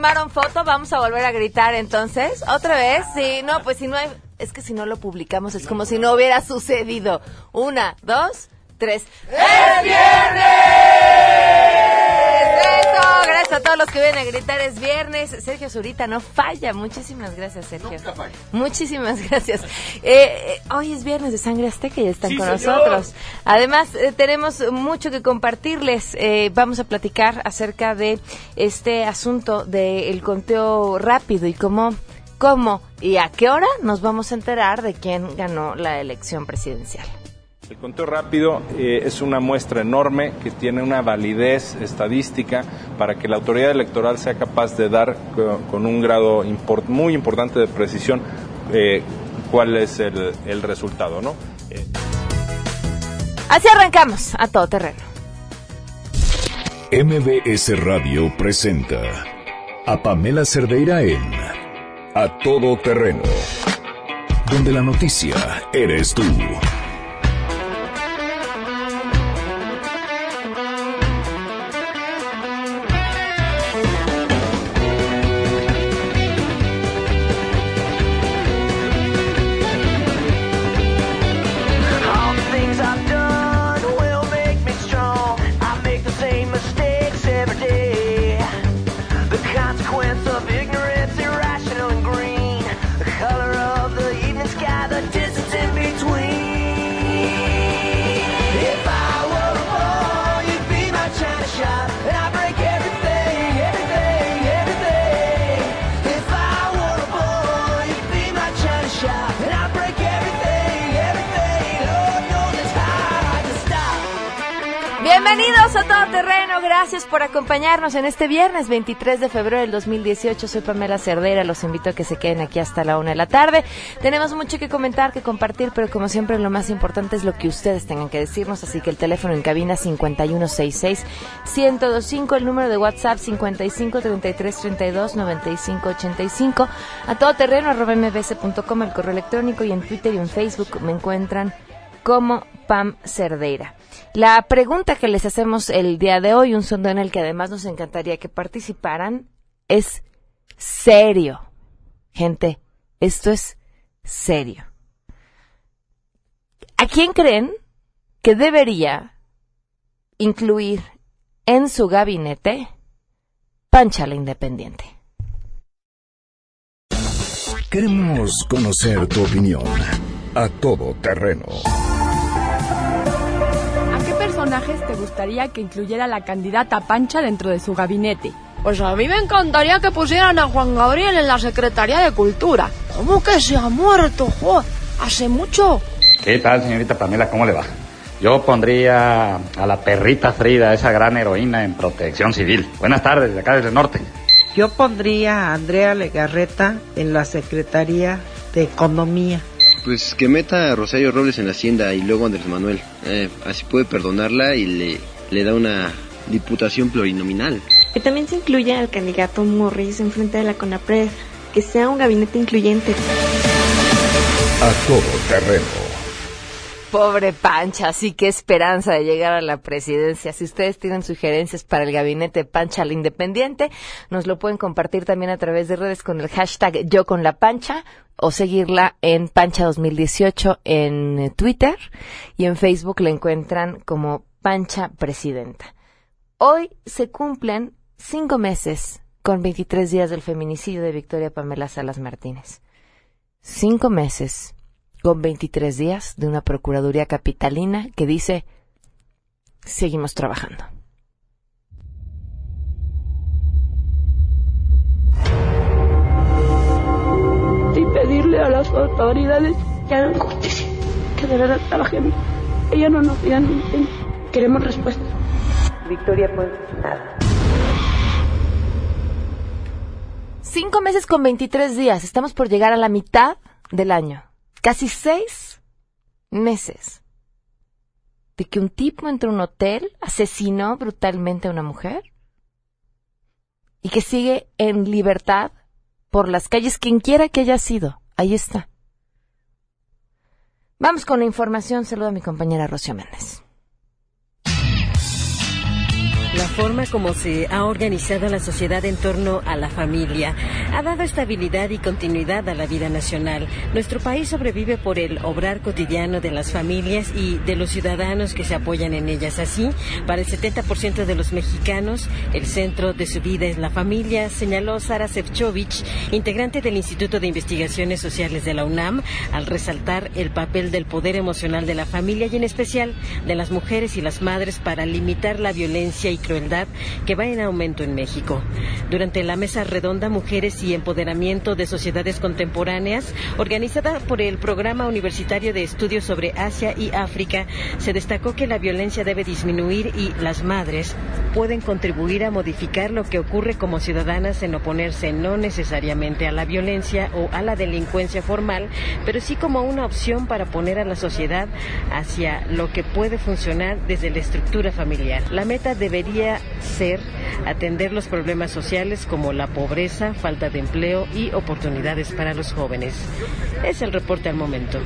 tomaron foto, vamos a volver a gritar entonces. ¿Otra vez? Sí, no, pues si no hay... Es que si no lo publicamos es como si no hubiera sucedido. Una, dos, tres. ¡Es viernes! Todos los que vienen a gritar. Es viernes. Sergio Zurita no falla. Muchísimas gracias, Sergio. Muchísimas gracias. Eh, eh, hoy es viernes de Sangre Azteca y están Sí, con señor. nosotros. Además, eh, tenemos mucho que compartirles. Eh, vamos a platicar acerca de este asunto del conteo rápido y cómo, cómo y a qué hora nos vamos a enterar de quién ganó la elección presidencial. El conteo rápido eh, es una muestra enorme que tiene una validez estadística para que la autoridad electoral sea capaz de dar co- con un grado import- muy importante de precisión eh, cuál es el, el resultado, ¿no? Eh, Así arrancamos a todo terreno. MBS Radio presenta a Pamela Cerdeira en A Todo Terreno, donde la noticia eres tú. Gracias por acompañarnos en este viernes 23 de febrero del 2018. Soy Pamela Cerdera, los invito a que se queden aquí hasta la una de la tarde. Tenemos mucho que comentar, que compartir, pero como siempre lo más importante es lo que ustedes tengan que decirnos, así que el teléfono en cabina 5166-1025, el número de WhatsApp 5533329585, a todoterreno arroba mbs.com, el correo electrónico y en Twitter y en Facebook me encuentran como Pam Cerdeira. La pregunta que les hacemos el día de hoy, un sondeo en el que además nos encantaría que participaran, es serio. Gente, esto es serio. ¿A quién creen que debería incluir en su gabinete Pancha la Independiente? Queremos conocer tu opinión. A Todo Terreno. ¿A qué personajes te gustaría que incluyera la candidata Pancha dentro de su gabinete? Pues a mí me encantaría que pusieran a Juan Gabriel en la Secretaría de Cultura. ¿Cómo que se ha muerto, jo? Hace mucho. ¿Qué tal, señorita Pamela? ¿Cómo le va? Yo pondría a la perrita Frida, esa gran heroína en protección civil. Buenas tardes, de acá desde el norte. Yo pondría a Andrea Legarreta en la Secretaría de Economía. Pues que meta a Rosario Robles en la hacienda y luego Andrés Manuel. Eh, así puede perdonarla y le, le da una diputación plurinominal. Que también se incluya al candidato Morris en frente de la CONAPRED. Que sea un gabinete incluyente. A Todo Terreno. Pobre Pancha, sí que esperanza de llegar a la presidencia. Si ustedes tienen sugerencias para el gabinete Pancha la Independiente, nos lo pueden compartir también a través de redes con el hashtag Yo con la Pancha o seguirla en Pancha 2018 en eh, Twitter y en Facebook la encuentran como Pancha Presidenta. Hoy se cumplen cinco meses con 23 días del feminicidio de Victoria Pamela Salas Martínez. Cinco meses con 23 días de una Procuraduría Capitalina que dice, seguimos trabajando. y pedirle a las autoridades que hagan justicia, que de verdad trabajen. Ella no nos digan, queremos respuestas. Victoria, pues nada. Cinco meses con 23 días. Estamos por llegar a la mitad del año. Casi seis meses. De que un tipo entró a un hotel, asesinó brutalmente a una mujer y que sigue en libertad por las calles, quien quiera que haya sido. Ahí está. Vamos con la información. Saludo a mi compañera Rocío Méndez. La forma como se ha organizado la sociedad en torno a la familia ha dado estabilidad y continuidad a la vida nacional. Nuestro país sobrevive por el obrar cotidiano de las familias y de los ciudadanos que se apoyan en ellas. Así, para el 70% de los mexicanos, el centro de su vida es la familia, señaló Sara Sefcovic, integrante del Instituto de Investigaciones Sociales de la UNAM, al resaltar el papel del poder emocional de la familia y en especial de las mujeres y las madres para limitar la violencia y crueldad que va en aumento en México. Durante la mesa redonda Mujeres y Empoderamiento de Sociedades Contemporáneas, organizada por el Programa Universitario de Estudios sobre Asia y África, se destacó que la violencia debe disminuir y las madres pueden contribuir a modificar lo que ocurre como ciudadanas en oponerse no necesariamente a la violencia o a la delincuencia formal, pero sí como una opción para poner a la sociedad hacia lo que puede funcionar desde la estructura familiar. La meta debería ser atender los problemas sociales como la pobreza, falta de empleo y oportunidades para los jóvenes. Es el reporte al momento.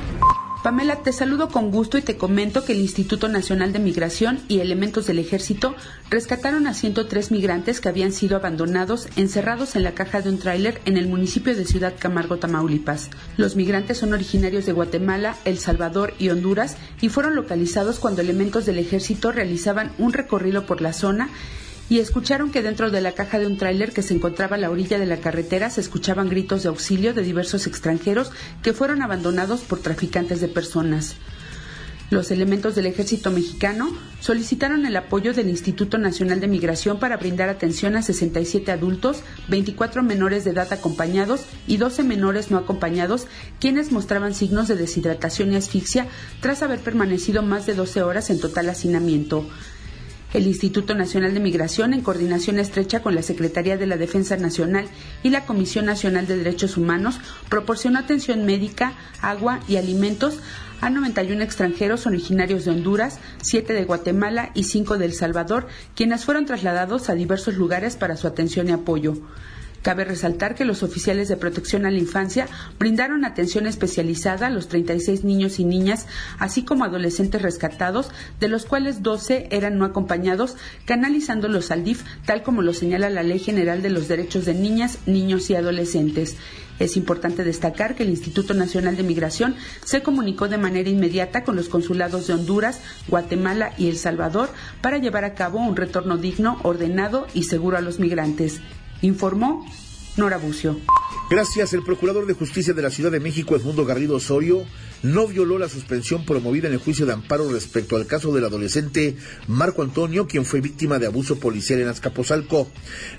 Pamela, te saludo con gusto y te comento que el Instituto Nacional de Migración y elementos del Ejército rescataron a 103 migrantes que habían sido abandonados, encerrados en la caja de un tráiler en el municipio de Ciudad Camargo, Tamaulipas. Los migrantes son originarios de Guatemala, El Salvador y Honduras y fueron localizados cuando elementos del Ejército realizaban un recorrido por la zona y escucharon que dentro de la caja de un tráiler que se encontraba a la orilla de la carretera se escuchaban gritos de auxilio de diversos extranjeros que fueron abandonados por traficantes de personas. Los elementos del ejército mexicano solicitaron el apoyo del Instituto Nacional de Migración para brindar atención a 67 adultos, 24 menores de edad acompañados y 12 menores no acompañados, quienes mostraban signos de deshidratación y asfixia tras haber permanecido más de 12 horas en total hacinamiento. El Instituto Nacional de Migración, en coordinación estrecha con la Secretaría de la Defensa Nacional y la Comisión Nacional de Derechos Humanos, proporcionó atención médica, agua y alimentos a 91 extranjeros originarios de Honduras, 7 de Guatemala y 5 de El Salvador, quienes fueron trasladados a diversos lugares para su atención y apoyo. Cabe resaltar que los oficiales de protección a la infancia brindaron atención especializada a los 36 niños y niñas, así como adolescentes rescatados, de los cuales 12 eran no acompañados, canalizándolos al DIF, tal como lo señala la Ley General de los Derechos de Niñas, Niños y Adolescentes. Es importante destacar que el Instituto Nacional de Migración se comunicó de manera inmediata con los consulados de Honduras, Guatemala y El Salvador para llevar a cabo un retorno digno, ordenado y seguro a los migrantes. Informó Nora Bucio. Gracias. El Procurador de Justicia de la Ciudad de México, Edmundo Garrido Osorio, no violó la suspensión promovida en el juicio de amparo respecto al caso del adolescente Marco Antonio, quien fue víctima de abuso policial en Azcapotzalco.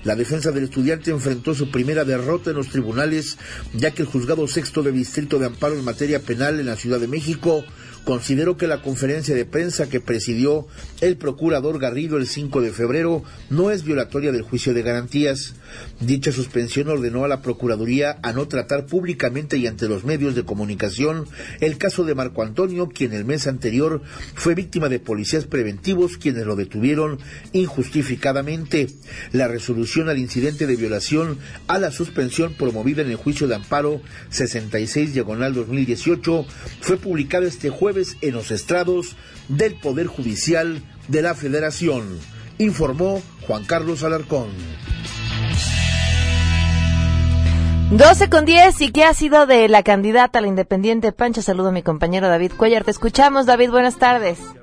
La defensa del estudiante enfrentó su primera derrota en los tribunales, ya que el juzgado sexto de distrito de amparo en materia penal en la Ciudad de México consideró que la conferencia de prensa que presidió el procurador Garrido el 5 de febrero no es violatoria del juicio de garantías. Dicha suspensión ordenó a la Procuraduría a no tratar públicamente y ante los medios de comunicación el caso de Marco Antonio, quien el mes anterior fue víctima de policías preventivos quienes lo detuvieron injustificadamente. La resolución al incidente de violación a la suspensión promovida en el juicio de amparo 66 diagonal 2018 fue publicada este jueves en los estrados del Poder Judicial de la Federación, informó Juan Carlos Alarcón. 12 con 10, ¿y qué ha sido de la candidata a la independiente Pancha? Saludo a mi compañero David Cuellar. Te escuchamos, David, buenas tardes.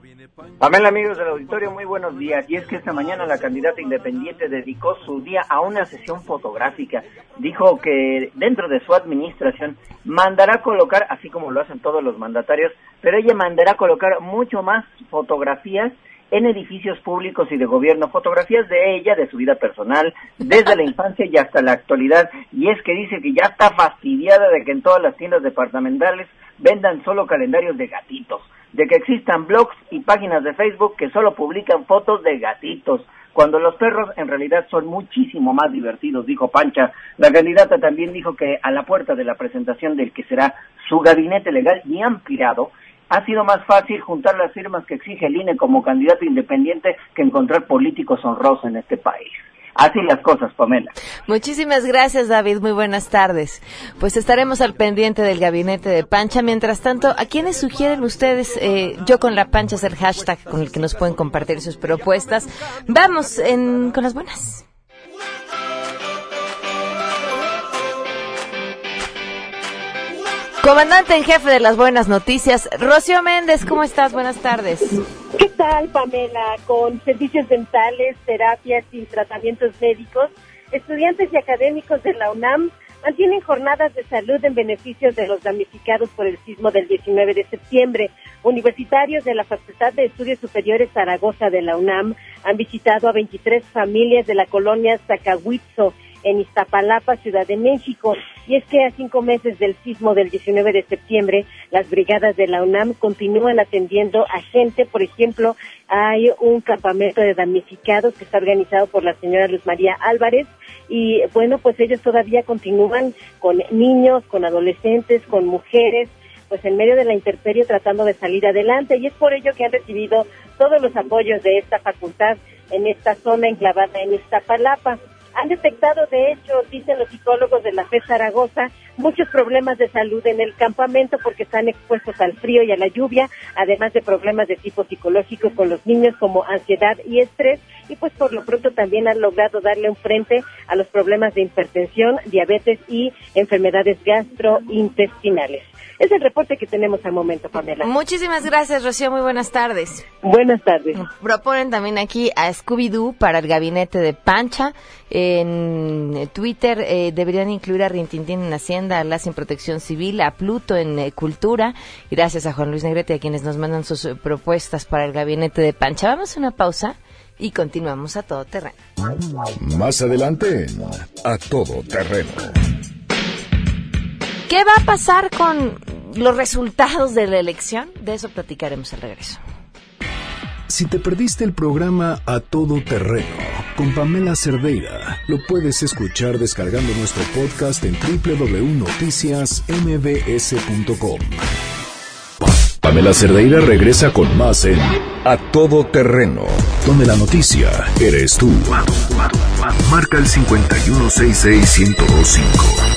Amén, amigos del auditorio, muy buenos días. Y es que esta mañana la candidata independiente dedicó su día a una sesión fotográfica. Dijo que dentro de su administración mandará colocar, así como lo hacen todos los mandatarios, pero ella mandará colocar mucho más fotografías en edificios públicos y de gobierno, fotografías de ella, de su vida personal, desde la infancia y hasta la actualidad. Y es que dice que ya está fastidiada de que en todas las tiendas departamentales vendan solo calendarios de gatitos, de que existan blogs y páginas de Facebook que solo publican fotos de gatitos, cuando los perros en realidad son muchísimo más divertidos, dijo Pancha. La candidata también dijo que a la puerta de la presentación del que será su gabinete legal y ampliado, ha sido más fácil juntar las firmas que exige el INE como candidato independiente que encontrar políticos honrosos en este país. Así las cosas, Pamela. Muchísimas gracias, David. Muy buenas tardes. Pues estaremos al pendiente del gabinete de Pancha. Mientras tanto, ¿a quiénes sugieren ustedes? Eh, yo con la Pancha es el hashtag con el que nos pueden compartir sus propuestas. Vamos en, con las buenas. Comandante en jefe de las buenas noticias, Rocío Méndez, ¿cómo estás? Buenas tardes. ¿Qué tal, Pamela? Con servicios dentales, terapias y tratamientos médicos, estudiantes y académicos de la UNAM mantienen jornadas de salud en beneficio de los damnificados por el sismo del 19 de septiembre. Universitarios de la Facultad de Estudios Superiores Zaragoza de la UNAM han visitado a 23 familias de la colonia Zacahuitzo en Iztapalapa, Ciudad de México. Y es que a cinco meses del sismo del 19 de septiembre, las brigadas de la UNAM continúan atendiendo a gente. Por ejemplo, hay un campamento de damnificados que está organizado por la señora Luz María Álvarez. Y bueno, pues ellos todavía continúan con niños, con adolescentes, con mujeres, pues en medio de la intemperie tratando de salir adelante. Y es por ello que han recibido todos los apoyos de esta facultad en esta zona enclavada en Iztapalapa. Han detectado, de hecho, dicen los psicólogos de la FE Zaragoza, muchos problemas de salud en el campamento porque están expuestos al frío y a la lluvia, además de problemas de tipo psicológico con los niños como ansiedad y estrés, y pues por lo pronto también han logrado darle un frente a los problemas de hipertensión, diabetes y enfermedades gastrointestinales. Es el reporte que tenemos al momento, Pamela. Muchísimas gracias, Rocío. Muy buenas tardes. Buenas tardes. Proponen también aquí a Scooby-Doo para el gabinete de Pancha. En Twitter eh, deberían incluir a Rintintín en Hacienda, a La Sin Protección Civil, a Pluto en eh, Cultura. Gracias a Juan Luis Negrete, a quienes nos mandan sus eh, propuestas para el gabinete de Pancha. Vamos a una pausa y continuamos a todo terreno. Más adelante, a todo terreno. ¿Qué va a pasar con los resultados de la elección? De eso platicaremos al regreso. Si te perdiste el programa A Todo Terreno con Pamela Cerdeira, lo puedes escuchar descargando nuestro podcast en www.noticiasmbs.com. Pamela Cerdeira regresa con más en A Todo Terreno, donde la noticia eres tú. Marca el 5166125.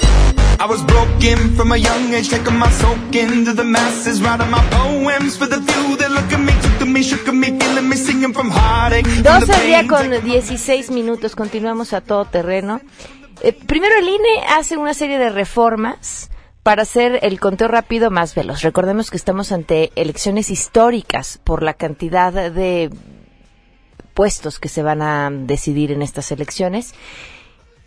I was broken from a young age, taking my soak into the masses, writing my poems for the few that look at me, took to me, shook at me, feeling me, singing from heartache. from the 12 al día con 16 minutos, continuamos a todo terreno. Eh, primero el INE hace una serie de reformas para hacer el conteo rápido más veloz. Recordemos que estamos ante elecciones históricas por la cantidad de puestos que se van a decidir en estas elecciones.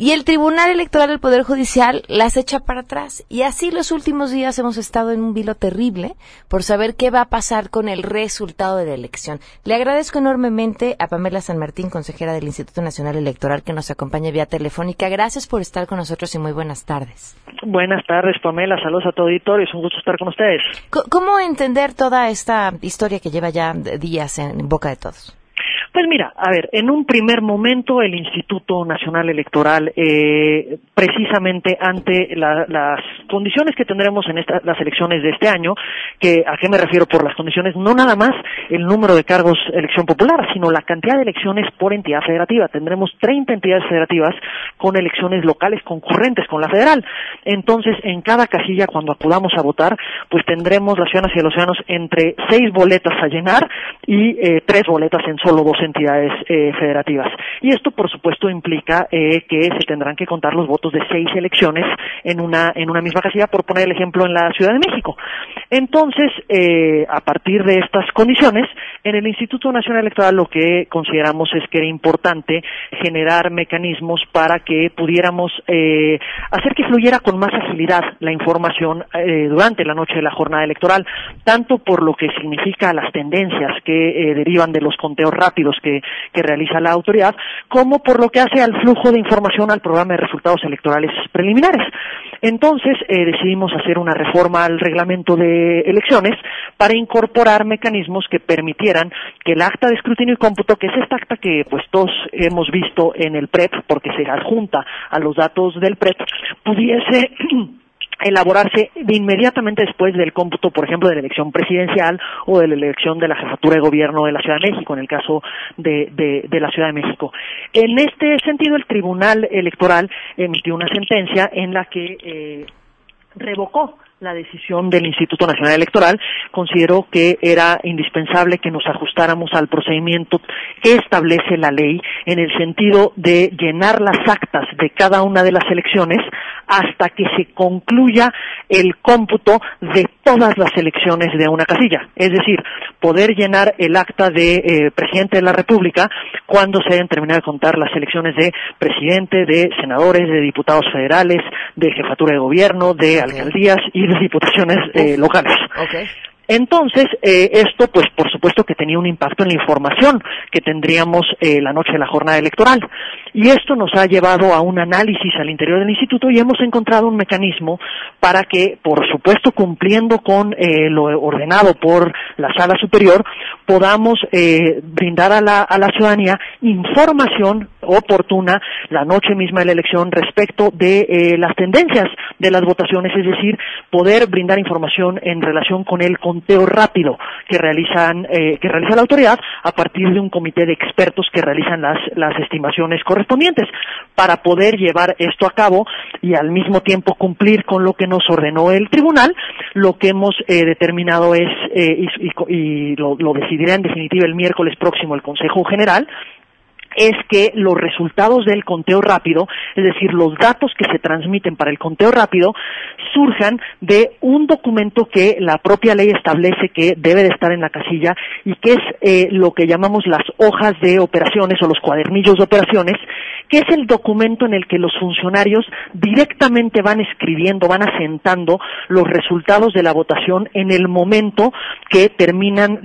Y el Tribunal Electoral del Poder Judicial las echa para atrás. Y así los últimos días hemos estado en un vilo terrible por saber qué va a pasar con el resultado de la elección. Le agradezco enormemente a Pamela San Martín, consejera del Instituto Nacional Electoral, que nos acompaña vía telefónica. Gracias por estar con nosotros y muy buenas tardes. Buenas tardes, Pamela. Saludos a todo auditorio. Es un gusto estar con ustedes. ¿Cómo entender toda esta historia que lleva ya días en boca de todos? Pues mira, a ver, en un primer momento el Instituto Nacional Electoral, eh, precisamente ante la- las condiciones que tendremos en esta- las elecciones de este año, que a qué me refiero por las condiciones, no nada más el número de cargos elección popular, sino la cantidad de elecciones por entidad federativa. Tendremos 30 entidades federativas con elecciones locales concurrentes con la federal. Entonces, en cada casilla, cuando acudamos a votar, pues tendremos las ciudadanas y los ciudadanos entre seis boletas a llenar y eh, tres boletas en solo dos entidades eh, federativas. Y esto, por supuesto, implica eh, que se tendrán que contar los votos de seis elecciones en una, en una misma casilla, por poner el ejemplo en la Ciudad de México. Entonces, eh, a partir de estas condiciones, en el Instituto Nacional Electoral lo que consideramos es que era importante generar mecanismos para que pudiéramos eh, hacer que fluyera con más agilidad la información eh, durante la noche de la jornada electoral, tanto por lo que significa las tendencias que eh, derivan de los conteos rápidos que, que realiza la autoridad, como por lo que hace al flujo de información al programa de resultados electorales preliminares. Entonces eh, decidimos hacer una reforma al reglamento de elecciones para incorporar mecanismos que permitieran que el acta de escrutinio y cómputo, que es esta acta que pues todos hemos visto en el PREP, porque se adjunta a los datos del PREP, pudiese elaborarse de inmediatamente después del cómputo, por ejemplo, de la elección presidencial o de la elección de la jefatura de gobierno de la Ciudad de México, en el caso de, de, de la Ciudad de México. En este sentido, el Tribunal Electoral emitió una sentencia en la que eh, revocó la decisión del Instituto Nacional Electoral, consideró que era indispensable que nos ajustáramos al procedimiento que establece la ley en el sentido de llenar las actas de cada una de las elecciones hasta que se concluya el cómputo de todas las elecciones de una casilla. Es decir, poder llenar el acta de eh, presidente de la República cuando se deben terminar de contar las elecciones de presidente, de senadores, de diputados federales, de jefatura de gobierno, de alcaldías y de diputaciones eh, locales. Entonces, eh, esto, pues, por supuesto que tenía un impacto en la información que tendríamos eh, la noche de la jornada electoral. Y esto nos ha llevado a un análisis al interior del instituto y hemos encontrado un mecanismo para que, por supuesto, cumpliendo con eh, lo ordenado por la sala superior, podamos eh, brindar a la, a la ciudadanía información oportuna la noche misma de la elección respecto de eh, las tendencias de las votaciones, es decir, poder brindar información en relación con el conteo rápido que realizan eh, que realiza la autoridad a partir de un comité de expertos que realizan las, las estimaciones correspondientes para poder llevar esto a cabo y al mismo tiempo cumplir con lo que nos ordenó el tribunal, lo que hemos eh, determinado es eh, y, y- lo, lo decidirá en definitiva el miércoles próximo el Consejo General es que los resultados del conteo rápido, es decir, los datos que se transmiten para el conteo rápido, surjan de un documento que la propia ley establece que debe de estar en la casilla y que es eh, lo que llamamos las hojas de operaciones o los cuadernillos de operaciones, que es el documento en el que los funcionarios directamente van escribiendo, van asentando los resultados de la votación en el momento que terminan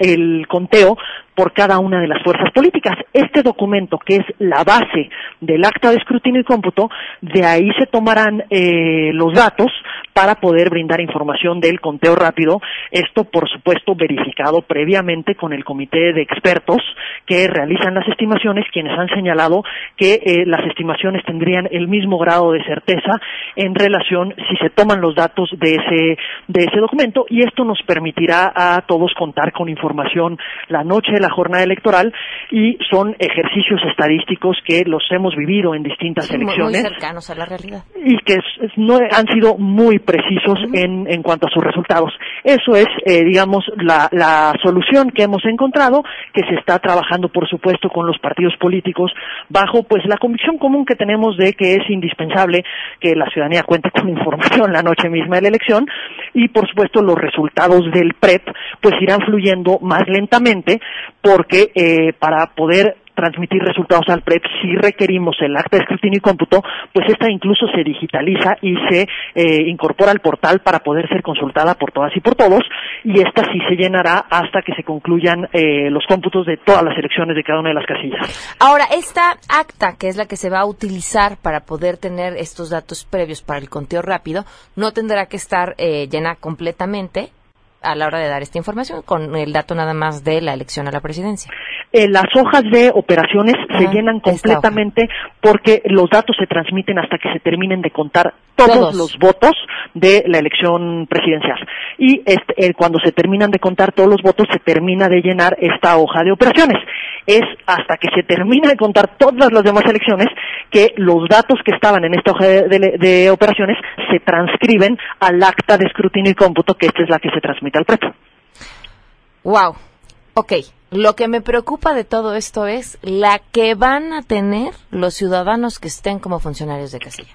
el conteo por cada una de las fuerzas políticas. Este documento, que es la base del acta de escrutinio y cómputo, de ahí se tomarán eh, los datos para poder brindar información del conteo rápido. Esto, por supuesto, verificado previamente con el comité de expertos que realizan las estimaciones, quienes han señalado que eh, las estimaciones tendrían el mismo grado de certeza en relación si se toman los datos de ese, de ese documento y esto nos permitirá a todos contar con información la noche de la jornada electoral y son ejercicios estadísticos que los hemos vivido en distintas Sí, muy, muy elecciones cercanos a la realidad. y que no han sido muy precisos en, en cuanto a sus resultados. Eso es, eh, digamos, la, la solución que hemos encontrado, que se está trabajando, por supuesto, con los partidos políticos, bajo pues la convicción común que tenemos de que es indispensable que la ciudadanía cuente con información la noche misma de la elección y, por supuesto, los resultados del PREP pues irán fluyendo más lentamente porque eh, para poder transmitir resultados al PREP si requerimos el acta de escrutinio y cómputo, pues esta incluso se digitaliza y se eh, incorpora al portal para poder ser consultada por todas y por todos y esta sí se llenará hasta que se concluyan eh, los cómputos de todas las elecciones de cada una de las casillas. Ahora, esta acta, que es la que se va a utilizar para poder tener estos datos previos para el conteo rápido, no tendrá que estar eh, llena completamente a la hora de dar esta información, con el dato nada más de la elección a la presidencia. Eh, las hojas de operaciones se llenan completamente porque los datos se transmiten hasta que se terminen de contar todos, Todos. los votos de la elección presidencial. Y este, eh, cuando se terminan de contar todos los votos, se termina de llenar esta hoja de operaciones. Es hasta que se termina de contar todas las demás elecciones que los datos que estaban en esta hoja de, de- de operaciones se transcriben al acta de escrutinio y cómputo, que esta es la que se transmite al preto. Wow. Ok. Lo que me preocupa de todo esto es la que van a tener los ciudadanos que estén como funcionarios de casilla.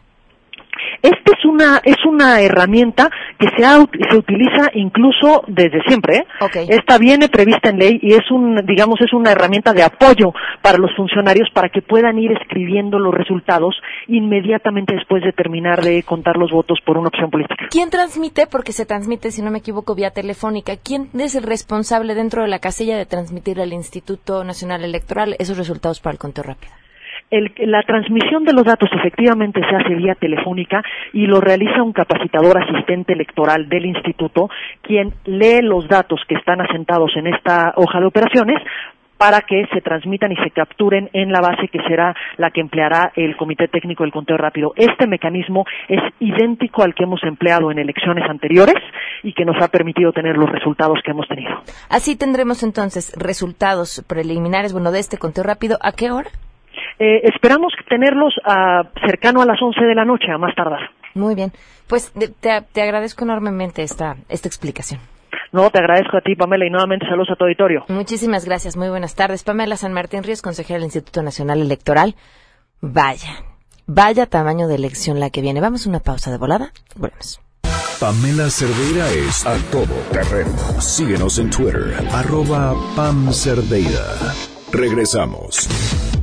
Esta es una es una herramienta que se, ha se utiliza incluso desde siempre. ¿eh? Esta viene prevista en ley y es un digamos es una herramienta de apoyo para los funcionarios para que puedan ir escribiendo los resultados inmediatamente después de terminar de contar los votos por una opción política. ¿Quién transmite? Porque se transmite, si no me equivoco, vía telefónica. ¿Quién es el responsable dentro de la casilla de transmitir al Instituto Nacional Electoral esos resultados para el conteo rápido? El- la transmisión de los datos efectivamente se hace vía telefónica y lo realiza un capacitador asistente electoral del instituto, quien lee los datos que están asentados en esta hoja de operaciones para que se transmitan y se capturen en la base que será la que empleará el Comité Técnico del Conteo Rápido. Este mecanismo es idéntico al que hemos empleado en elecciones anteriores y que nos ha permitido tener los resultados que hemos tenido. Así tendremos entonces resultados preliminares, bueno, de este conteo rápido. ¿A qué hora? Eh, esperamos tenerlos ah, cercano a las 11 de la noche, a más tardar. Muy bien. Pues te agradezco enormemente esta, esta explicación. No, te agradezco a ti, Pamela, y nuevamente saludos a tu auditorio. Muchísimas gracias. Muy buenas tardes. Pamela San Martín Ríos, consejera del Instituto Nacional Electoral. Vaya, vaya tamaño de elección la que viene. Vamos a una pausa de volada. Volvemos. Pamela Cerdeira es a todo terreno. Síguenos en Twitter, arroba Pam Cerdeira. Regresamos.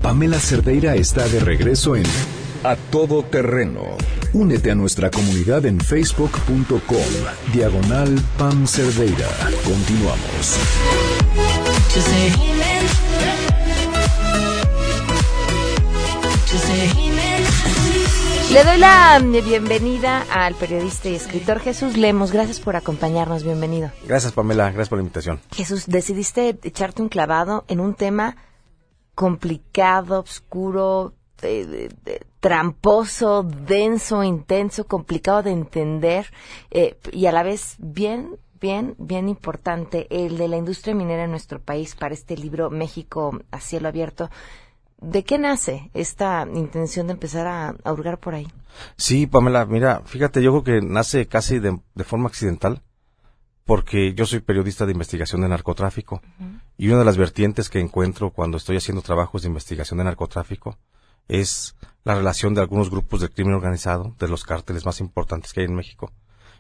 Pamela Cerdeira está de regreso en A Todo Terreno. Únete a nuestra comunidad en facebook.com, diagonal Pam Cerdeira. Continuamos. Le doy la mm, bienvenida al periodista y escritor Jesús Lemos. Gracias por acompañarnos. Bienvenido. Gracias, Pamela. Gracias por la invitación. Jesús, decidiste echarte un clavado en un tema complicado, oscuro, de- tramposo, denso, intenso, complicado de entender eh, y a la vez bien, bien, bien importante, el de la industria minera en nuestro país para este libro México a cielo abierto. ¿De qué nace esta intención de empezar a, a hurgar por ahí? Sí, Pamela, mira, fíjate, yo creo que nace casi de forma accidental, porque yo soy periodista de investigación de narcotráfico, y una de las vertientes que encuentro cuando estoy haciendo trabajos de investigación de narcotráfico es la relación de algunos grupos del crimen organizado, de los cárteles más importantes que hay en México,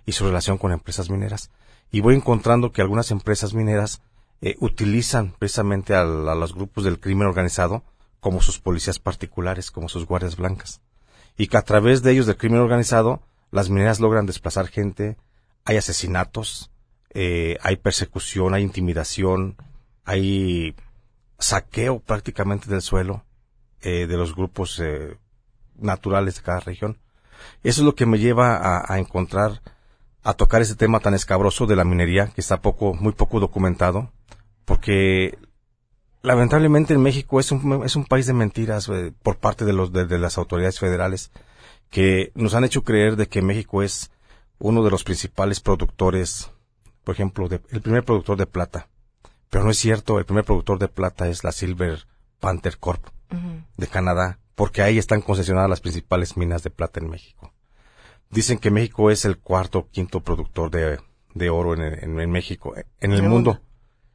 y su relación con empresas mineras. Y voy encontrando que algunas empresas mineras eh, utilizan precisamente al- a los grupos del crimen organizado como sus policías particulares, como sus guardias blancas y que a través de ellos del crimen organizado las mineras logran desplazar gente, hay asesinatos, eh, hay persecución, hay intimidación, hay saqueo prácticamente del suelo eh, de los grupos eh, naturales de cada región. Eso es lo que me lleva a, a encontrar, a tocar ese tema tan escabroso de la minería que está poco, muy poco documentado, porque lamentablemente en México es un, es un país de mentiras eh, por parte de, los, de, de las autoridades federales que nos han hecho creer de que México es uno de los principales productores, por ejemplo, de- el primer productor de plata. Pero no es cierto, el primer productor de plata es la Silver Panther Corp de Canadá, porque ahí están concesionadas las principales minas de plata en México. Dicen que México es el cuarto o quinto productor de, de oro en, en- en México, en el mundo.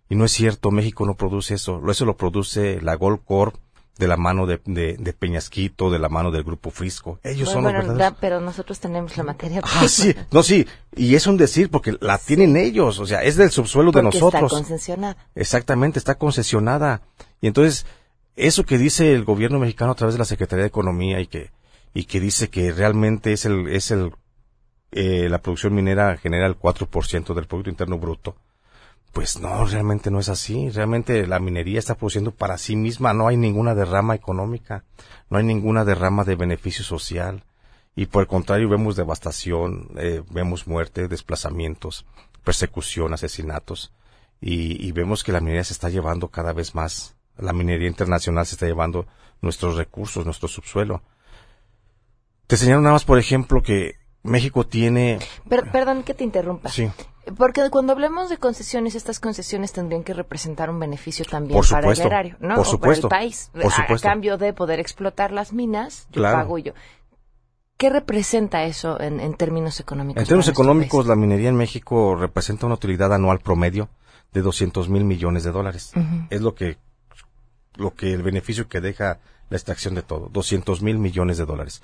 Y no es cierto, México no produce eso. Lo- Eso lo produce la Gold Corp de la mano de, de, de Peñasquito, de la mano del grupo Frisco. Ellos son los bueno, verdaderos. da- pero nosotros tenemos la materia Ah, sí, no, sí, y es un decir porque la tienen ellos, o sea, es del subsuelo de nosotros. está concesionada. Exactamente, está concesionada. Y entonces, eso que dice el gobierno mexicano a través de la Secretaría de Economía y que, y que dice que realmente es el, es el, eh, la producción minera genera el 4% del Producto Interno Bruto. Pues no, realmente no es así. Realmente la minería está produciendo para sí misma. No hay ninguna derrama económica. No hay ninguna derrama de beneficio social. Y por el contrario, vemos devastación, eh, vemos muerte, desplazamientos, persecución, asesinatos. Y, y vemos que la minería se está llevando cada vez más. La minería internacional se está llevando nuestros recursos, nuestro subsuelo. Te señalo nada más, por ejemplo, que México tiene... Per- perdón que te interrumpa. Sí. Porque cuando hablemos de concesiones, estas concesiones tendrían que representar un beneficio también Por para el erario, ¿no? por O supuesto, para el país. por A- supuesto. A, cambio de poder explotar las minas, yo Claro. pago yo. ¿Qué representa eso en, en términos económicos? En términos económicos, la minería en México representa una utilidad anual promedio de 200 mil millones de dólares. Es lo que, lo que el beneficio que deja la extracción de todo, 200 mil millones de dólares.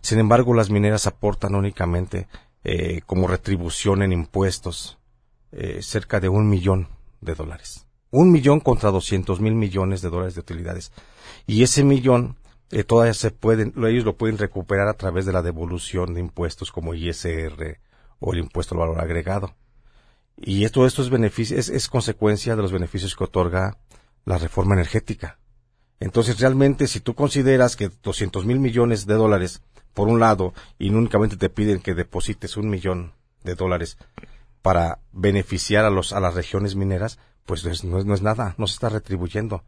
Sin embargo, las mineras aportan únicamente eh, como retribución en impuestos eh, cerca de un millón de dólares. Un millón contra 200 mil millones de dólares de utilidades. Y ese millón eh, todavía se pueden, lo- ellos lo pueden recuperar a través de la devolución de impuestos como ISR o el impuesto al valor agregado. Y esto, esto es beneficio, es, es consecuencia de los beneficios que otorga la reforma energética. Entonces, realmente, si tú consideras que 200 mil millones de dólares, por un lado, y únicamente te piden que deposites un millón de dólares para beneficiar a los, a las regiones mineras, pues no es, no es, nada, no se está retribuyendo.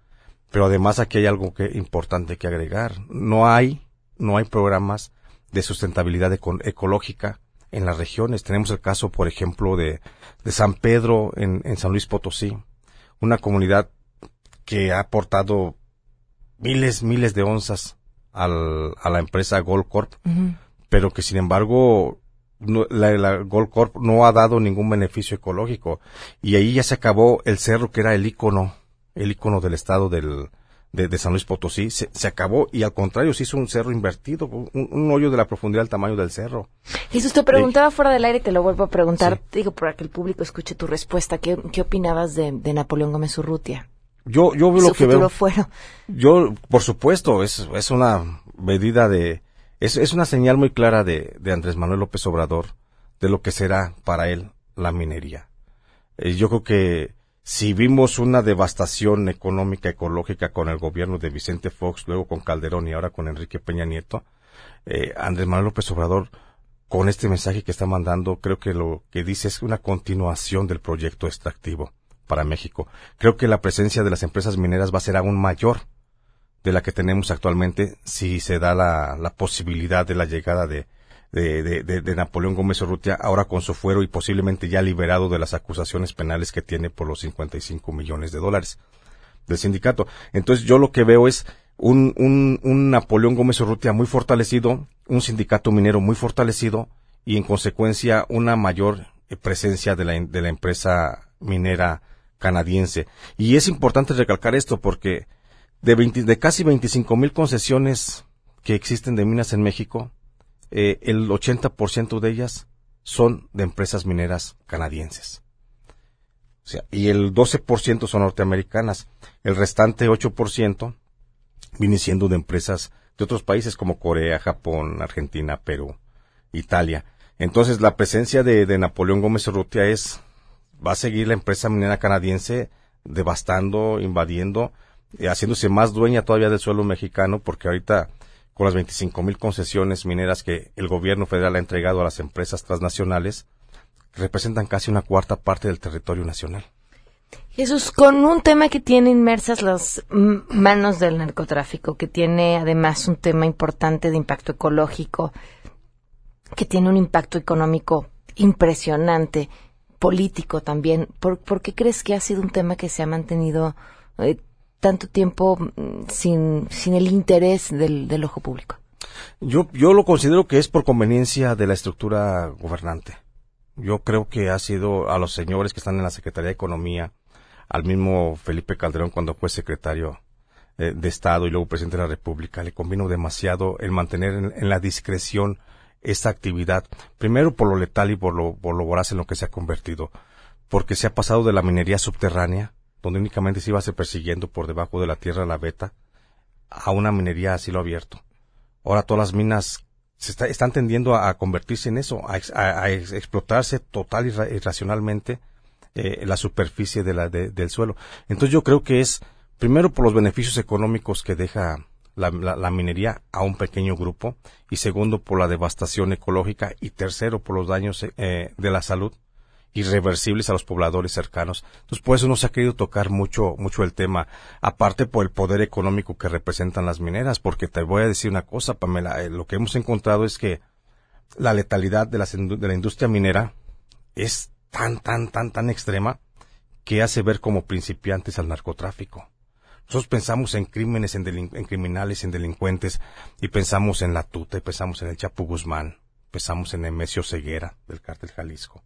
Pero además aquí hay algo que importante que agregar. No hay, no hay programas de sustentabilidad eco- ecológica en las regiones. Tenemos el caso, por ejemplo, de, de San Pedro en, en San Luis Potosí, una comunidad que ha aportado miles, miles de onzas al, a la empresa Gold Corp, pero que sin embargo no- la, la Gold Corp no ha dado ningún beneficio ecológico y ahí ya se acabó el cerro que era el icono, el icono del estado del, de, de San Luis Potosí, se, se acabó y al contrario se hizo un cerro invertido, un, un hoyo de la profundidad del tamaño del cerro. Jesús, te preguntaba fuera del aire te lo vuelvo a preguntar, digo, para que el público escuche tu respuesta. ¿Qué, qué opinabas de, de Napoleón Gómez Urrutia? Yo, yo veo lo que veo. fuero. Yo, por supuesto, es, es una medida de, es, es una señal muy clara de, de Andrés Manuel López Obrador de lo que será para él la minería. Eh, yo creo que si vimos una devastación económica, ecológica con el gobierno de Vicente Fox, luego con Calderón y ahora con Enrique Peña Nieto, eh, Andrés Manuel López Obrador, con este mensaje que está mandando, creo que lo que dice es una continuación del proyecto extractivo para México. Creo que la presencia de las empresas mineras va a ser aún mayor de la que tenemos actualmente si se da la, posibilidad de la llegada de Napoleón Gómez Urrutia ahora con su fuero y posiblemente ya liberado de las acusaciones penales que tiene por los 55 millones de dólares del sindicato. Entonces yo lo que veo es un, un, un Napoleón Gómez Urrutia muy fortalecido, un sindicato minero muy fortalecido y en consecuencia una mayor eh, presencia de la, de la empresa minera canadiense. Y es importante recalcar esto porque de, 20 de casi 25 mil concesiones que existen de minas en México, eh, el 80% de ellas son de empresas mineras canadienses. Y el 12% son norteamericanas. El restante 8% viene siendo de empresas de otros países como Corea, Japón, Argentina, Perú, Italia. Entonces la presencia de, de Napoleón Gómez Urrutia es, va a seguir la empresa minera canadiense devastando, invadiendo, haciéndose más dueña todavía del suelo mexicano porque ahorita con las 25 mil concesiones mineras que el gobierno federal ha entregado a las empresas transnacionales, representan casi una cuarta parte del territorio nacional. Jesús, con un tema que tiene inmersas las manos del narcotráfico, que tiene además un tema importante de impacto ecológico, que tiene un impacto económico impresionante, político también, ¿por, qué crees que ha sido un tema que se ha mantenido eh, tanto tiempo mm, sin, el interés del, ojo público? Yo, yo lo considero que es por conveniencia de la estructura gobernante. Yo creo que ha sido a los señores que están en la Secretaría de Economía, al mismo Felipe Calderón cuando fue secretario eh, de Estado y luego presidente de la República, le convino demasiado el mantener en, en la discreción esta actividad, primero por lo letal y por lo, por voraz en lo que se ha convertido, porque se ha pasado de la minería subterránea, donde únicamente se iba persiguiendo por debajo de la tierra la veta, a una minería a cielo abierto. Ahora todas las minas se está- están tendiendo a, convertirse en eso, a, ex- a- a ex- explotarse total y ra- eh, la superficie de la, de- del suelo. Entonces yo creo que es, primero por los beneficios económicos que deja la, la- minería a un pequeño grupo, y segundo por la devastación ecológica, y tercero por los daños eh, de la salud irreversibles a los pobladores cercanos. Entonces, por eso no se ha querido tocar mucho, mucho el tema, aparte por el poder económico que representan las mineras, porque te voy a decir una cosa, Pamela, eh, lo que hemos encontrado es que la letalidad de, las de la industria minera es tan, tan, tan, tan extrema que hace ver como principiantes al narcotráfico. Nosotros pensamos en crímenes, en, criminales, en delincuentes, y pensamos en la tuta, y pensamos en el Chapo Guzmán, pensamos en Nemesio Ceguera, del cártel Jalisco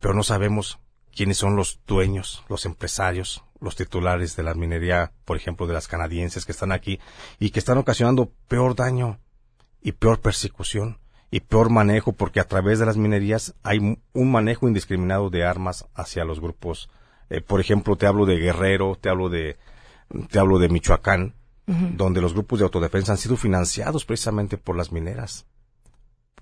pero no sabemos quiénes son los dueños, los empresarios, los titulares de la minería, por ejemplo, de las canadienses que están aquí y que están ocasionando peor daño y peor persecución y peor manejo porque a través de las minerías hay un manejo indiscriminado de armas hacia los grupos. Eh, por ejemplo, te hablo de Guerrero, te hablo de, te hablo de Michoacán, donde los grupos de autodefensa han sido financiados precisamente por las mineras.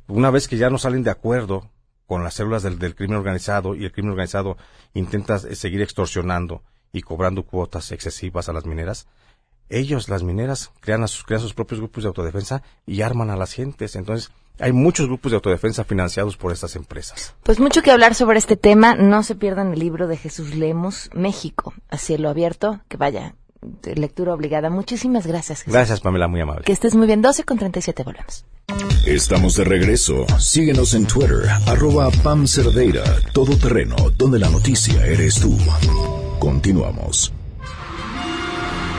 Una vez que ya no salen de acuerdo con las células del, del crimen organizado y el crimen organizado intenta seguir extorsionando y cobrando cuotas excesivas a las mineras, ellos, las mineras, crean, a sus, crean sus propios grupos de autodefensa y arman a las gentes. Entonces, hay muchos grupos de autodefensa financiados por estas empresas. Pues mucho que hablar sobre este tema. No se pierdan el libro de Jesús Lemos, México, a cielo abierto, que vaya, de lectura obligada. Muchísimas gracias. Jesús. Gracias, Pamela, muy amable. Que estés muy bien. 12 con 37 volvemos. Estamos de regreso. Síguenos en Twitter, arroba Pam Cerdeira, todo terreno, donde la noticia eres tú. Continuamos.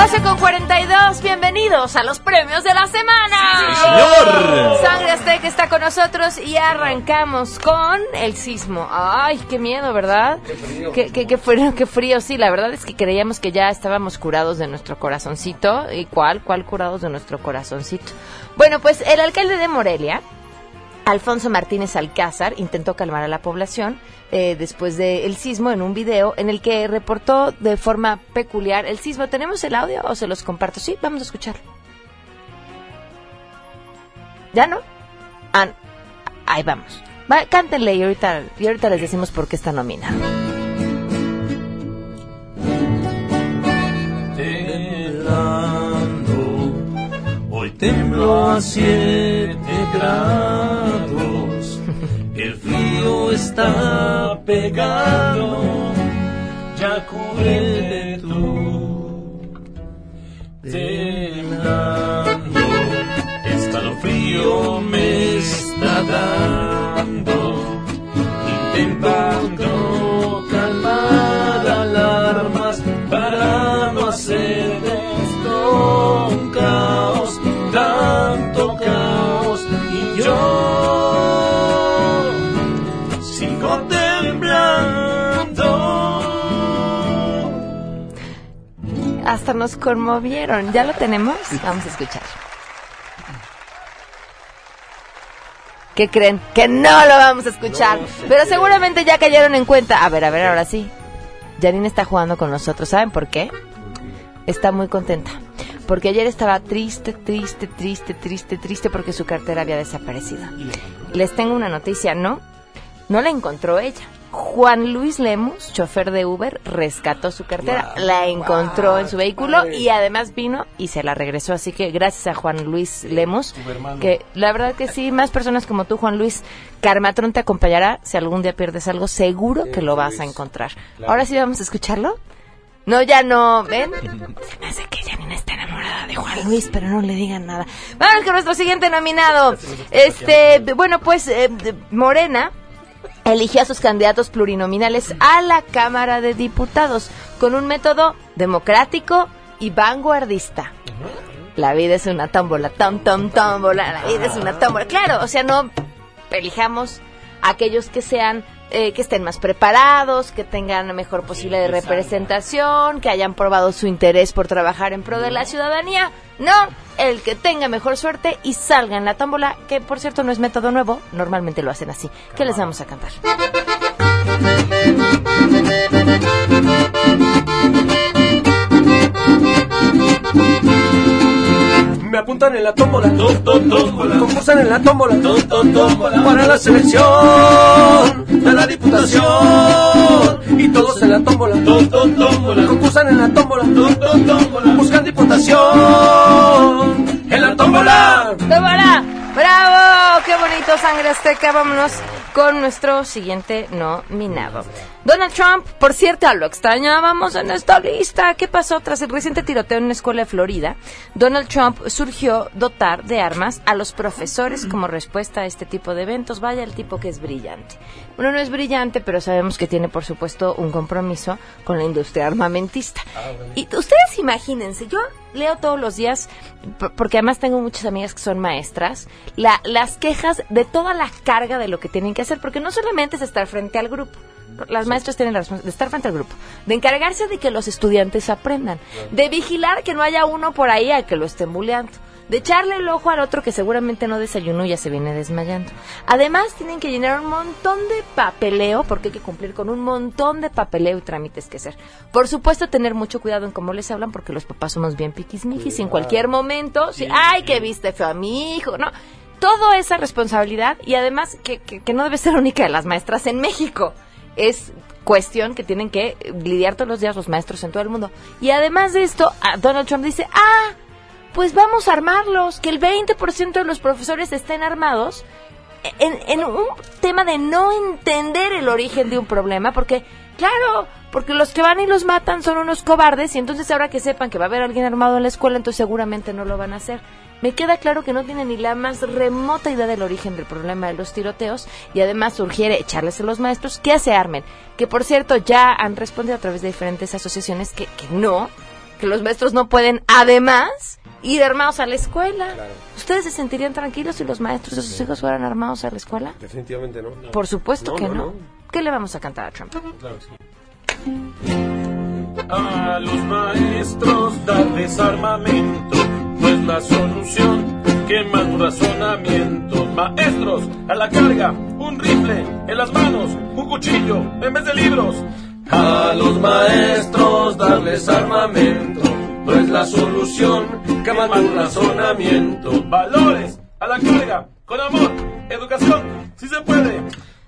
12 con 42, bienvenidos a los premios de la semana. Sí, señor. Sangre Azteca está con nosotros y arrancamos con el sismo. Ay, qué miedo, ¿verdad? Qué, qué, qué frío, qué frío. Sí, la verdad es que creíamos que ya estábamos curados de nuestro corazoncito. ¿Y cuál? ¿Cuál curados de nuestro corazoncito? Bueno, pues el alcalde de Morelia, Alfonso Martínez Alcázar intentó calmar a la población eh, después del sismo en un video en el que reportó de forma peculiar el sismo. ¿Tenemos el audio o se los comparto? Sí, vamos a escucharlo. ¿Ya no? Ah, ahí vamos. Va, cántenle y ahorita, y ahorita les decimos por qué está nominado. temblando. Hoy tembló a siete grados. El frío está pegando. Ya cúbrete tú. Temblando. Escalofrío me está dando. Intentando Hasta nos conmovieron. ¿Ya lo tenemos? Vamos a escuchar. ¿Qué creen? Que no lo vamos a escuchar. Pero seguramente ya cayeron en cuenta. A ver, a ver, ahora sí. Janine está jugando con nosotros. ¿Saben por qué? Está muy contenta. Porque ayer estaba triste, triste, triste, triste, triste porque su cartera había desaparecido. Les tengo una noticia, ¿no? No la encontró ella. Juan Luis Lemus, chofer de Uber, rescató su cartera, la encontró en su vehículo y además vino y se la regresó. Así que gracias a Juan Luis Lemus, que la verdad que sí, más personas como tú, Juan Luis, Carmatrón te acompañará. Si algún día pierdes algo, seguro que lo vas a encontrar. Ahora sí vamos a escucharlo. No, ya no, ¿ven? Se me hace que Janina está enamorada de Juan Luis, pero no le digan nada. Vamos con nuestro siguiente nominado. Este, bueno, pues eh, Morena eligió a sus candidatos plurinominales a la Cámara de Diputados con un método democrático y vanguardista. La vida es una tómbola, tom, tom, tómbola, la vida es una tómbola. Claro, o sea, no elijamos aquellos que sean eh, que estén más preparados, que tengan la mejor posibilidad de representación, que hayan probado su interés por trabajar en pro de la ciudadanía. No, el que tenga mejor suerte y salga en la tómbola, que por cierto no es método nuevo, normalmente lo hacen así. ¿Qué les vamos a cantar? Me apuntan en la tómbola, concursan en la tómbola, para la selección de la diputación. Y todos en la tómbola, concursan en la tómbola, buscan diputación en la tómbola. ¡Tómbola! ¡Bravo! ¡Qué bonito sangre azteca! Vámonos con nuestro siguiente nominado. Donald Trump, por cierto, lo extrañábamos en esta lista. ¿Qué pasó? Tras el reciente tiroteo en una escuela de Florida, Donald Trump surgió dotar de armas a los profesores como respuesta a este tipo de eventos. Vaya el tipo que es brillante. Bueno, no es brillante, pero sabemos que tiene, por supuesto, un compromiso con la industria armamentista. Y ustedes imagínense, yo leo todos los días, porque además tengo muchas amigas que son maestras, la- las quejas de toda la carga de lo que tienen que hacer, porque no solamente es estar frente al grupo. Las maestras tienen la responsabilidad de estar frente al grupo, de encargarse de que los estudiantes aprendan, de vigilar que no haya uno por ahí al que lo estén buleando, de echarle el ojo al otro que seguramente no desayunó y ya se viene desmayando. Además, tienen que llenar un montón de papeleo, porque hay que cumplir con un montón de papeleo y trámites que hacer. Por supuesto, tener mucho cuidado en cómo les hablan, porque los papás somos bien piquismiquis y en cualquier momento, si, ay, que viste feo a mi hijo, no. Toda esa responsabilidad y además que, que, que no debe ser única de las maestras en México. es cuestión que tienen que lidiar todos los días los maestros en todo el mundo. Y además de esto, ah, Donald Trump dice, ah, pues vamos a armarlos, que el 20% de los profesores estén armados en, un tema de no entender el origen de un problema, porque, claro, porque los que van y los matan son unos cobardes, y entonces ahora que sepan que va a haber alguien armado en la escuela, entonces seguramente no lo van a hacer. Me queda claro que no tienen ni la más remota idea del origen del problema de los tiroteos y además sugiere echarles a los maestros que se armen. Que por cierto ya han respondido a través de diferentes asociaciones que, que no, que los maestros no pueden además ir armados a la escuela. ¿Ustedes se sentirían tranquilos si los maestros de sus hijos fueran armados a la escuela? Definitivamente no. Por supuesto No, que no, no. no. ¿Qué le vamos a cantar a Trump? Claro que sí. A los maestros darles armamento no es la solución. Que más un razonamiento. Maestros, a la carga, un rifle en las manos, un cuchillo en vez de libros. A los maestros darles armamento no es la solución. Que más un razonamiento. Valores, a la carga, con amor, educación, si se puede.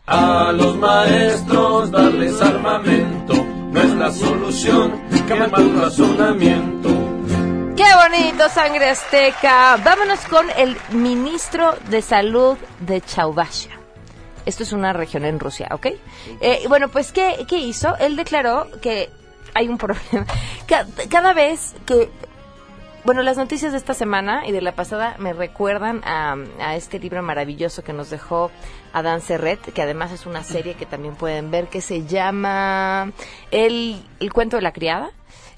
A los maestros darles armamento no es la solución, que más un razonamiento. ¡Qué bonito, sangre azteca! Vámonos con el ministro de Salud de Chauvasha. Esto es una región en Rusia, ¿ok? Eh, bueno, pues, ¿qué, ¿qué hizo? Él declaró que hay un problema. Ca- Cada vez que bueno, las noticias de esta semana y de la pasada me recuerdan a, a este libro maravilloso que nos dejó Adán Serret, que además es una serie que también pueden ver, que se llama El, el cuento de la criada.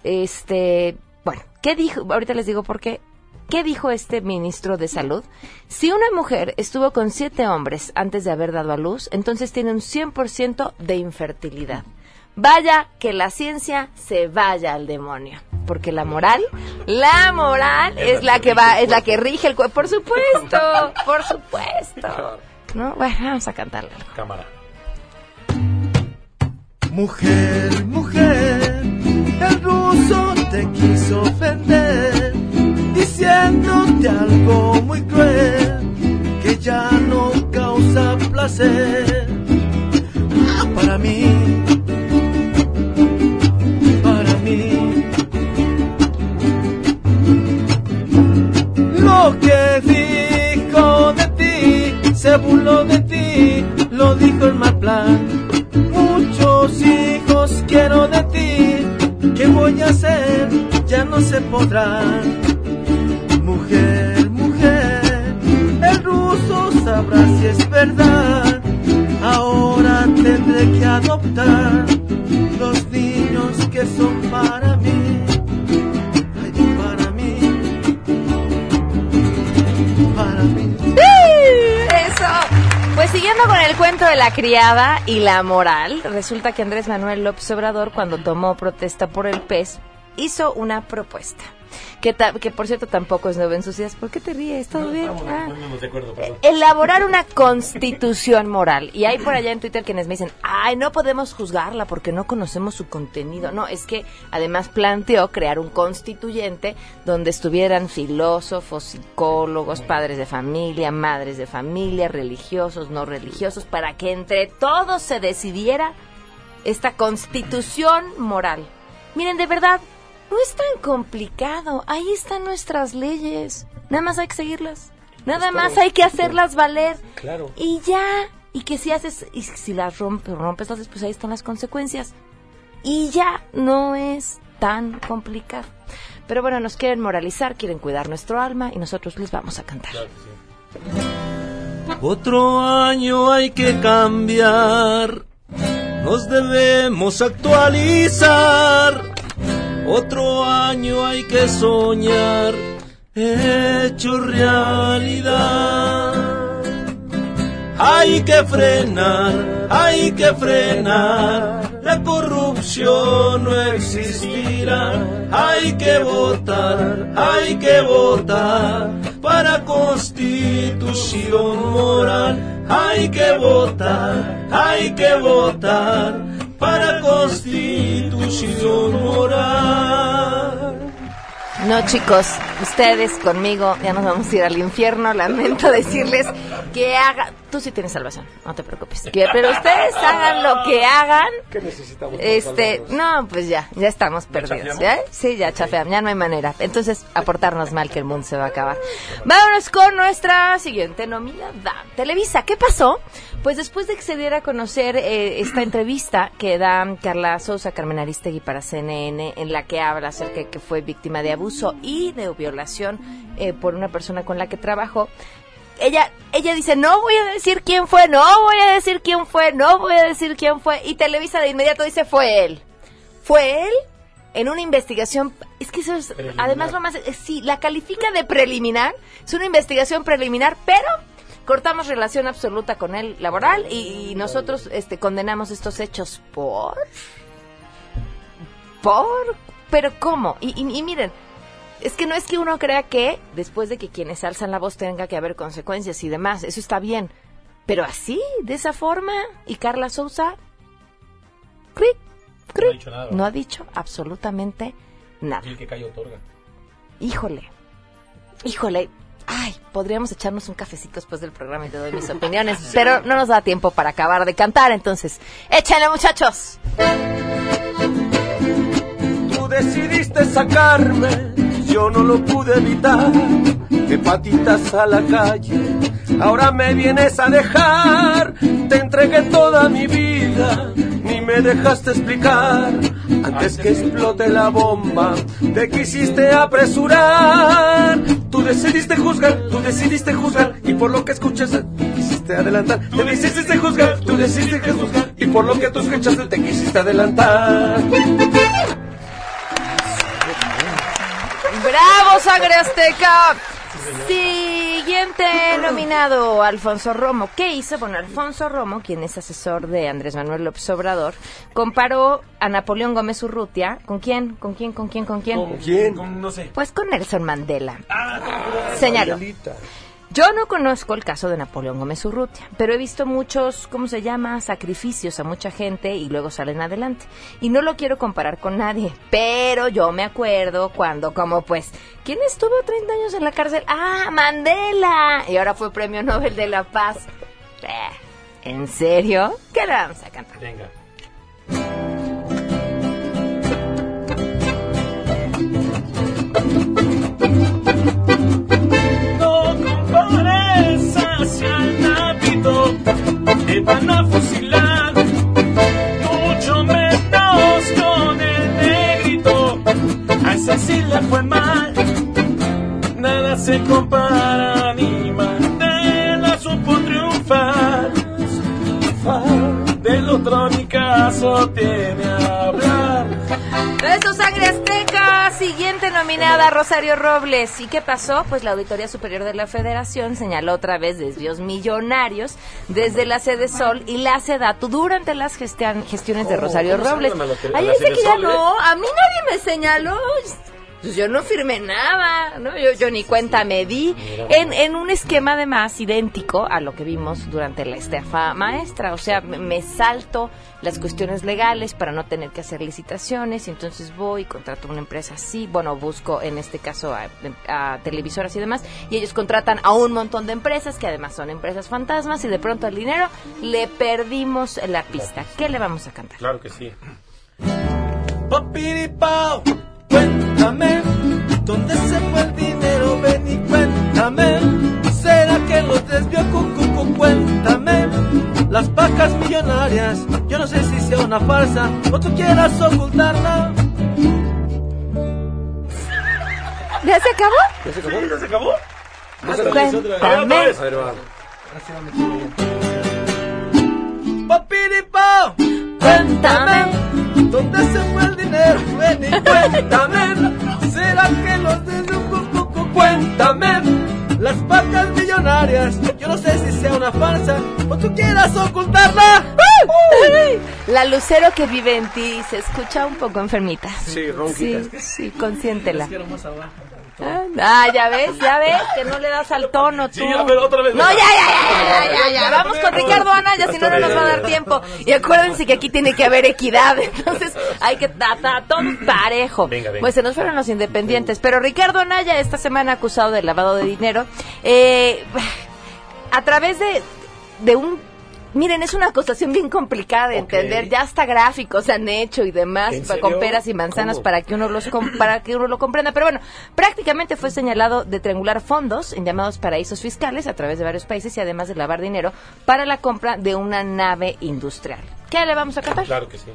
Este, bueno, ¿qué dijo? Ahorita les digo por qué. ¿Qué dijo este ministro de Salud? Si una mujer estuvo con siete hombres antes de haber dado a luz, entonces tiene un 100% de infertilidad. Vaya que la ciencia se vaya al demonio. Porque la moral, la moral es la que va, es la que rige el cuerpo. Por supuesto, por supuesto. ¿No? Bueno, vamos a cantarle. Cámara. Mujer, mujer, el ruso te quiso ofender, diciéndote algo muy cruel, que ya no causa placer. Ah, Para mí, lo que dijo de ti, se burló de ti, lo dijo en mal plan. Muchos hijos quiero de ti, ¿qué voy a hacer? Ya no se podrá. Mujer, mujer, el ruso sabrá si es verdad. Ahora tendré que adoptar los niños que son para mí. Pues siguiendo con el cuento de la criada y la moral, resulta que Andrés Manuel López Obrador, cuando tomó protesta por el pez, hizo una propuesta. Que, ta- que por cierto tampoco es nuevo en sus días. ¿Por qué te ríes? ¿Todo bien? Ah. de acuerdo, perdón. Elaborar una constitución moral. Y hay por allá en Twitter quienes me dicen, ay, no podemos juzgarla porque no conocemos su contenido. No, es que además planteó crear un constituyente donde estuvieran filósofos, psicólogos, padres de familia, madres de familia, religiosos, no religiosos, para que entre todos se decidiera esta constitución moral. Miren, de verdad, no es tan complicado. Ahí están nuestras leyes. Nada más hay que seguirlas. Nada Es más hay que hacerlas valer. Claro. Y ya. Y que si haces, y si las rompes, rompes, las pues ahí están las consecuencias. Y ya no es tan complicado. Pero bueno, nos quieren moralizar, quieren cuidar nuestro alma y nosotros les vamos a cantar. Otro año hay que cambiar, nos debemos actualizar. Otro año hay que soñar, hecho realidad. Hay que frenar, hay que frenar, la corrupción no existirá. Hay que votar, hay que votar para constitución moral. Hay que votar, hay que votar para constitución moral. No, chicos, ustedes conmigo ya nos vamos a ir al infierno. Lamento decirles que haga, tú sí tienes salvación, no te preocupes. Que- Pero ustedes hagan lo que hagan. ¿Qué necesitamos? Este, no, pues ya, ya estamos perdidos. ¿ya? Sí, ya chafeamos, ya no hay manera. Entonces, aportarnos mal que el mundo se va a acabar. Vámonos con nuestra siguiente nominada. Televisa, ¿qué pasó? Pues después de que se diera a conocer eh, esta entrevista que da Carla Sousa, Carmen Aristegui para CNN, en la que habla acerca de que fue víctima de abuso y de violación eh, por una persona con la que trabajó, ella, ella dice, no voy a decir quién fue, no voy a decir quién fue, no voy a decir quién fue. Y Televisa de inmediato dice, fue él. Fue él en una investigación. Es que eso es, además lo más, eh, sí, la califica de preliminar. Es una investigación preliminar, pero cortamos relación absoluta con él laboral y, y nosotros este, condenamos estos hechos por... ¿Por? ¿Pero cómo? Y, y- y miren, es que no es que uno crea que después de que quienes alzan la voz tenga que haber consecuencias y demás, eso está bien. Pero así, de esa forma, y Carla Sousa, cric, cric, No ha dicho nada, no ha dicho absolutamente nada. Y el que cae otorga. Híjole, híjole, ay, podríamos echarnos un cafecito después del programa y te doy mis opiniones, pero no nos da tiempo para acabar de cantar, entonces, échenle muchachos. Tú decidiste sacarme, yo no lo pude evitar. De patitas a la calle, ahora me vienes a dejar. Te entregué toda mi vida, ni me dejaste explicar. Antes que explote la bomba, te quisiste apresurar. Tú decidiste juzgar, tú decidiste juzgar, y por lo que escuchas, te quisiste adelantar. Tú decidiste juzgar, tú decidiste juzgar, y por lo que tú escuchaste, te quisiste adelantar. Sangre Azteca! Siguiente nominado, Alfonso Romo. ¿Qué hizo? Bueno, Alfonso Romo, quien es asesor de Andrés Manuel López Obrador, comparó a Napoleón Gómez Urrutia. ¿Con quién? ¿Con quién? ¿Con quién? ¿Con quién? ¿Con quién? Con- no sé. Pues con Nelson Mandela. Ah, Señaló. Yo no conozco el caso de Napoleón Gómez Urrutia, pero he visto muchos, ¿cómo se llama?, sacrificios a mucha gente y luego salen adelante. Y no lo quiero comparar con nadie, pero yo me acuerdo cuando, como pues, ¿quién estuvo 30 años en la cárcel? Ah, Mandela. Y ahora fue Premio Nobel de la Paz. Eh, ¿En serio? ¿Qué le vamos a cantar? Venga. Hacia el napito que van a fusilar, mucho menos con el negrito. A ese sí le fue mal, nada se compara ni Mandela supo triunfar. Del otro ni caso tiene a Siguiente nominada, Rosario Robles. ¿Y qué pasó? Pues la Auditoría Superior de la Federación señaló otra vez desvíos millonarios desde la sede Sol y la SEDATU durante las gestiones de. Rosario ¿Cómo Robles. señalan a la- a Ay, la dice que ya eh? no. A mí nadie me señaló. Pues yo no firmé nada, ¿no? Yo, yo ni cuenta me di. En, en un esquema además idéntico a lo que vimos durante la estafa maestra. O sea, me, me salto las cuestiones legales para no tener que hacer licitaciones y entonces voy y contrato una empresa así. Bueno, busco en este caso a, a televisoras y demás. Y ellos contratan a un montón de empresas que además son empresas fantasmas y de pronto el dinero le perdimos la pista. ¿Qué le vamos a cantar? Claro que sí. Cuéntame, ¿dónde se fue el dinero? Ven y cuéntame, ¿será que los desvió Cucucu? Cuéntame, las pacas millonarias, yo no sé si sea una farsa o tú quieras ocultarla. ¿Ya se acabó? ¿Ya se acabó? ¿Ya se acabó? No se. Cuéntame. A ver, va. Cuéntame, cuéntame, ¿será que los desvió Cucucu? Cuéntame, las pacas millonarias, yo no sé si sea una farsa o tú quieras ocultarla. La lucero que vive en ti se escucha un poco enfermita. Sí, ronquita. Sí, sí, consiéntela. Ah, Ah, ya ves, ya ves, que no le das al tono tú. Sí, ya, pero otra vez. No, ya, ya, ya, ya, ya, ya. Vamos con Ricardo Anaya, si no, no nos va a dar tiempo. Y acuérdense que aquí tiene que haber equidad, entonces hay que tratar todo parejo. Venga, venga. Pues se nos fueron los independientes. Pero Ricardo Anaya, esta semana acusado de lavado de dinero, eh, a través de de un Miren, es una acusación bien complicada de entender. Ya hasta gráficos se han hecho y demás ¿En pa- con peras y manzanas ¿Cómo? para que uno los para que uno lo comprenda. Pero bueno, prácticamente fue señalado de triangular fondos en llamados paraísos fiscales a través de varios países y además de lavar dinero para la compra de una nave industrial. ¿Qué le vamos a cantar? Claro que sí.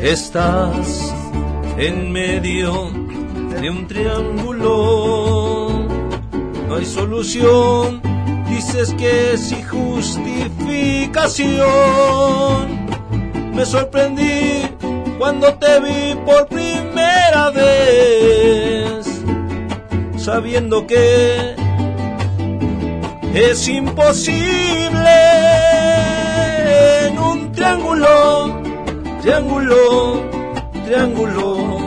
Estás en medio de un triángulo. No hay solución. Dices que sin justificación. Me sorprendí cuando te vi por primera vez. Sabiendo que es imposible en un triángulo, triángulo, triángulo.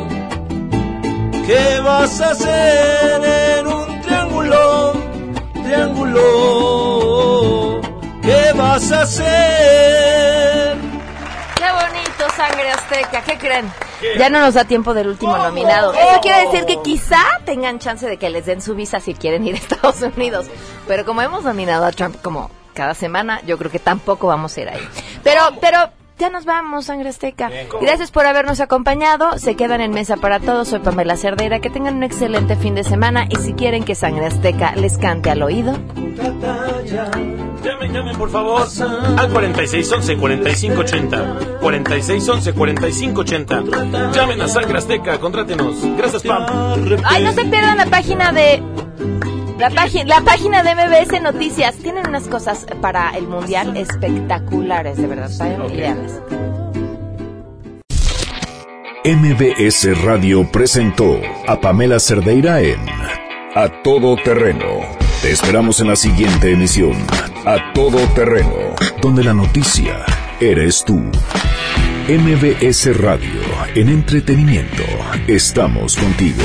¿Qué vas a hacer triángulo? ¿Qué vas a hacer? ¡Qué bonito, sangre azteca! ¿Qué creen? Ya no nos da tiempo del último nominado. Eso quiere decir que quizá tengan chance de que les den su visa si quieren ir a Estados Unidos. Pero como hemos nominado a Trump como cada semana, yo creo que tampoco vamos a ir ahí. Pero, pero ya nos vamos, sangre azteca. Gracias por habernos acompañado. Se quedan en mesa para todos. Soy Pamela Cerdeira. Que tengan un excelente fin de semana. Y si quieren que sangre azteca les cante al oído. Llamen, llamen, por favor. Al 4611-4580. 4611-4580. Llamen a Sangre Azteca, contrátenos. Gracias, Pam. Ay, no se pierdan la página de la página la página de MBS Noticias. Tienen unas cosas para el mundial espectaculares, de verdad. Vayan y véanlas. MBS Radio presentó a Pamela Cerdeira en A Todo Terreno. Te esperamos en la siguiente emisión, A Todo Terreno, donde la noticia eres tú. MBS Radio, en entretenimiento, estamos contigo.